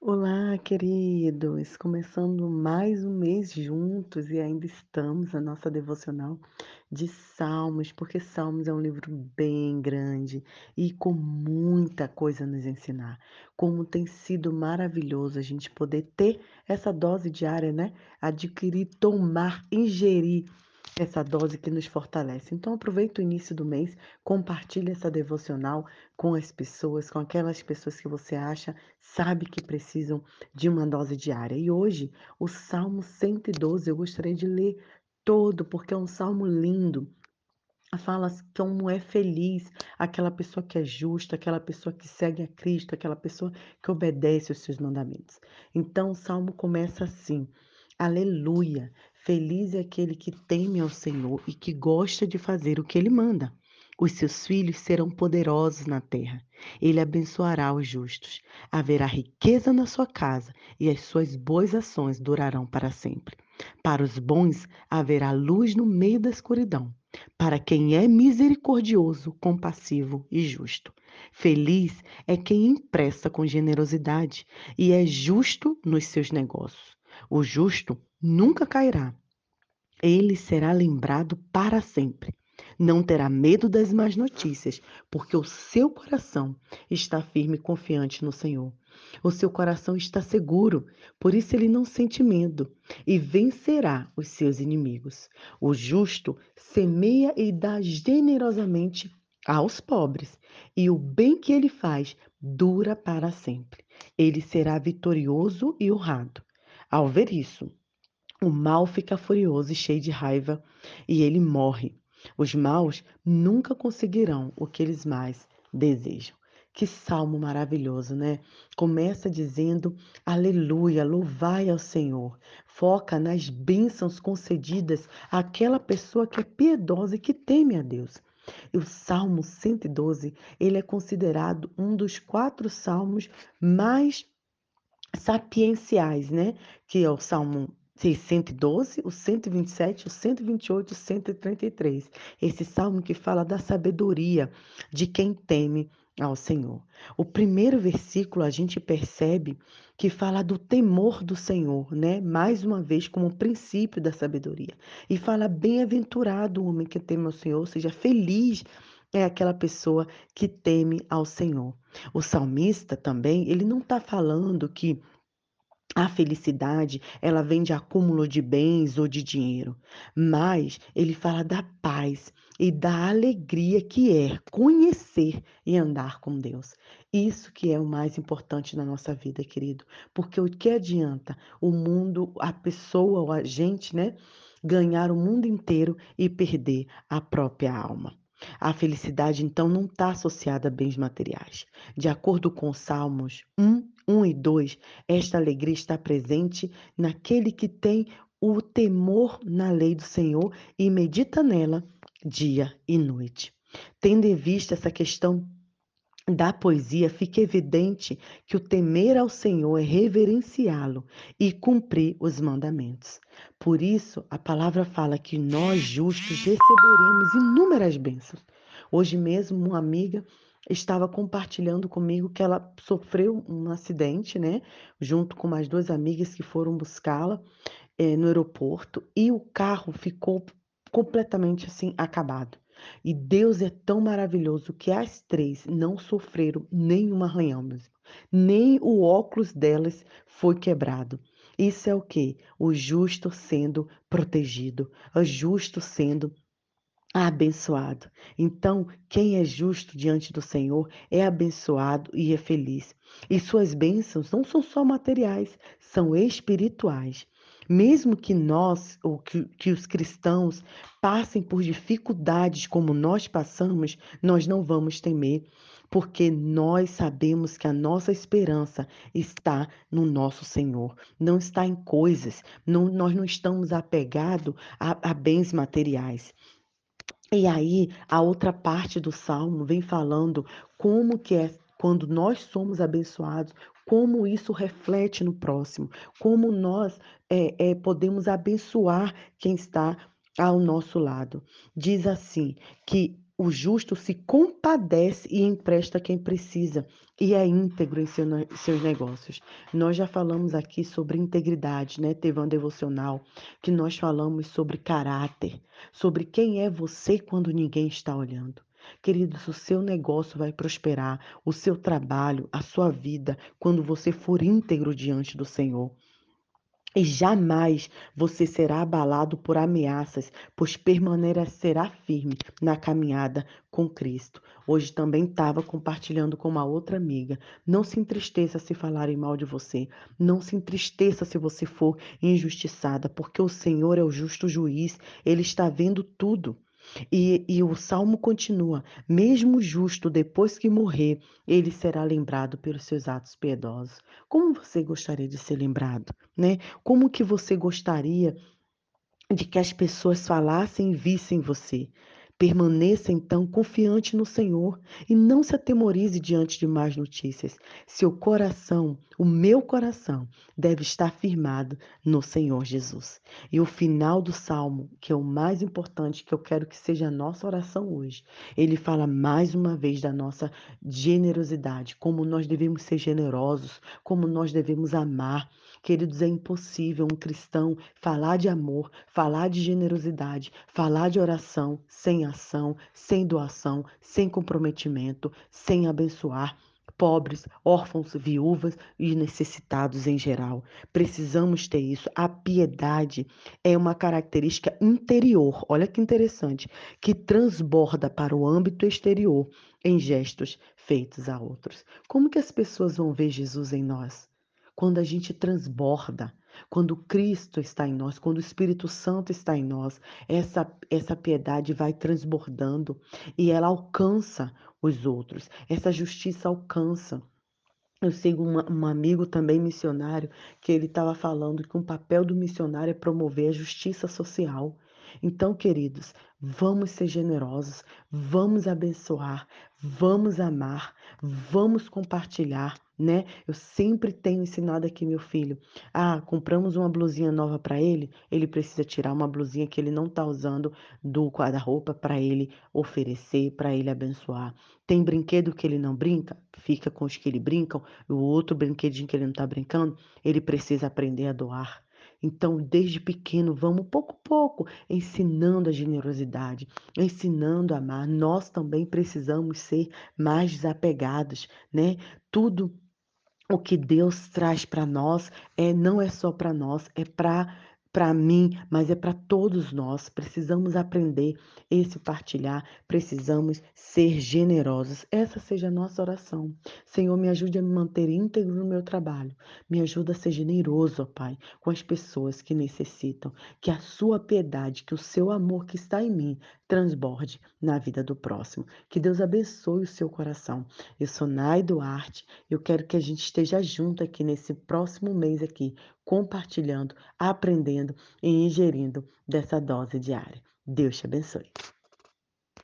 Olá, queridos! Começando mais um mês juntos e ainda estamos na nossa devocional de Salmos, porque Salmos é um livro bem grande e com muita coisa a nos ensinar. Como tem sido maravilhoso a gente poder ter essa dose diária, né? Adquirir, tomar, ingerir essa dose que nos fortalece. Então aproveita o início do mês, compartilhe essa devocional com as pessoas, com aquelas pessoas que você acha, sabe que precisam de uma dose diária. E hoje, o Salmo 112, eu gostaria de ler todo, porque é um salmo lindo. Fala como é feliz aquela pessoa que é justa, aquela pessoa que segue a Cristo, aquela pessoa que obedece os seus mandamentos. Então o salmo começa assim: Aleluia! Feliz é aquele que teme ao Senhor e que gosta de fazer o que ele manda. Os seus filhos serão poderosos na terra. Ele abençoará os justos. Haverá riqueza na sua casa e as suas boas ações durarão para sempre. Para os bons haverá luz no meio da escuridão. Para quem é misericordioso, compassivo e justo. Feliz é quem empresta com generosidade e é justo nos seus negócios. O justo nunca cairá. Ele será lembrado para sempre. Não terá medo das más notícias, porque o seu coração está firme e confiante no Senhor. O seu coração está seguro, por isso ele não sente medo e vencerá os seus inimigos. O justo semeia e dá generosamente aos pobres, e o bem que ele faz dura para sempre. Ele será vitorioso e honrado. Ao ver isso, o mal fica furioso e cheio de raiva e ele morre. Os maus nunca conseguirão o que eles mais desejam. Que salmo maravilhoso, né? Começa dizendo: Aleluia, louvai ao Senhor. Foca nas bênçãos concedidas àquela pessoa que é piedosa e que teme a Deus. E o Salmo 112, ele é considerado um dos quatro salmos mais sapienciais, né? Que é o Salmo 112, o 127, o 128 e o 133. Esse salmo que fala da sabedoria de quem teme ao Senhor. O primeiro versículo a gente percebe que fala do temor do Senhor, né? Mais uma vez como princípio da sabedoria. E fala bem-aventurado o homem que teme ao Senhor, ou seja, feliz é aquela pessoa que teme ao Senhor. O salmista também, ele não está falando que a felicidade, ela vem de acúmulo de bens ou de dinheiro, mas ele fala da paz e da alegria que é conhecer e andar com Deus. Isso que é o mais importante na nossa vida, querido, porque o que adianta o mundo, a pessoa ou a gente, né, ganhar o mundo inteiro e perder a própria alma? A felicidade, então, não está associada a bens materiais. De acordo com Salmos 1, 1 e 2, esta alegria está presente naquele que tem o temor na lei do Senhor e medita nela dia e noite. Tendo em vista essa questão da poesia, fica evidente que o temer ao Senhor é reverenciá-lo e cumprir os mandamentos. Por isso, a palavra fala que nós justos receberemos inúmeras bênçãos. Hoje mesmo, uma amiga estava compartilhando comigo que ela sofreu um acidente, né? Junto com mais duas amigas que foram buscá-la eh, no aeroporto e o carro ficou completamente assim acabado. E Deus é tão maravilhoso que as três não sofreram nenhum arranhão, mesmo. nem o óculos delas foi quebrado. Isso é o que? O justo sendo protegido, o justo sendo abençoado. Então, quem é justo diante do Senhor é abençoado e é feliz. E suas bênçãos não são só materiais, são espirituais. Mesmo que nós, ou que, que os cristãos, passem por dificuldades como nós passamos, nós não vamos temer, porque nós sabemos que a nossa esperança está no nosso Senhor, não está em coisas, não, nós não estamos apegados a, a bens materiais. E aí, a outra parte do salmo vem falando como que é quando nós somos abençoados, como isso reflete no próximo, como nós é, é, podemos abençoar quem está ao nosso lado. Diz assim que o justo se compadece e empresta quem precisa e é íntegro em seu, seus negócios. Nós já falamos aqui sobre integridade, né? Teve um devocional que nós falamos sobre caráter, sobre quem é você quando ninguém está olhando. Queridos, o seu negócio vai prosperar, o seu trabalho, a sua vida, quando você for íntegro diante do Senhor. E jamais você será abalado por ameaças, pois permanecerá firme na caminhada com Cristo. Hoje também estava compartilhando com uma outra amiga. Não se entristeça se falarem mal de você. Não se entristeça se você for injustiçada, porque o Senhor é o justo juiz. Ele está vendo tudo. E, e, o salmo continua: mesmo justo, depois que morrer, ele será lembrado pelos seus atos piedosos. Como você gostaria de ser lembrado? Né? Como que você gostaria de que as pessoas falassem e vissem você? Permaneça então confiante no Senhor e não se atemorize diante de más notícias. Seu coração, o meu coração, deve estar firmado no Senhor Jesus. E o final do salmo, que é o mais importante, que eu quero que seja a nossa oração hoje, ele fala mais uma vez da nossa generosidade, como nós devemos ser generosos, como nós devemos amar. Queridos, é impossível um cristão falar de amor, falar de generosidade, falar de oração sem ação, sem doação, sem comprometimento, sem abençoar pobres, órfãos, viúvas e necessitados em geral. Precisamos ter isso. A piedade é uma característica interior, olha que interessante, que transborda para o âmbito exterior em gestos feitos a outros. Como que as pessoas vão ver Jesus em nós? Quando a gente transborda, quando Cristo está em nós, quando o Espírito Santo está em nós, essa, essa piedade vai transbordando e ela alcança os outros, essa justiça alcança. Eu sigo uma, um amigo também missionário que ele estava falando que o papel do missionário é promover a justiça social. Então, queridos, vamos ser generosos, vamos abençoar, vamos amar, vamos compartilhar, né? Eu sempre tenho ensinado aqui meu filho. Ah, compramos uma blusinha nova para ele, ele precisa tirar uma blusinha que ele não está usando do guarda-roupa para ele oferecer, para ele abençoar. Tem brinquedo que ele não brinca, fica com os que ele brincam, o outro brinquedinho que ele não está brincando, ele precisa aprender a doar. Então, desde pequeno, vamos pouco a pouco ensinando a generosidade, ensinando a amar. Nós também precisamos ser mais desapegados, né? Tudo o que Deus traz para nós é não é só para nós, é para para mim, mas é para todos nós. Precisamos aprender esse partilhar, precisamos ser generosos. Essa seja a nossa oração. Senhor, me ajude a me manter íntegro no meu trabalho. Me ajuda a ser generoso, ó Pai, com as pessoas que necessitam. Que a sua piedade, que o seu amor que está em mim transborde na vida do próximo. Que Deus abençoe o seu coração. Eu sou Nai Duarte. Eu quero que a gente esteja junto aqui nesse próximo mês aqui, compartilhando, aprendendo e ingerindo dessa dose diária. Deus te abençoe.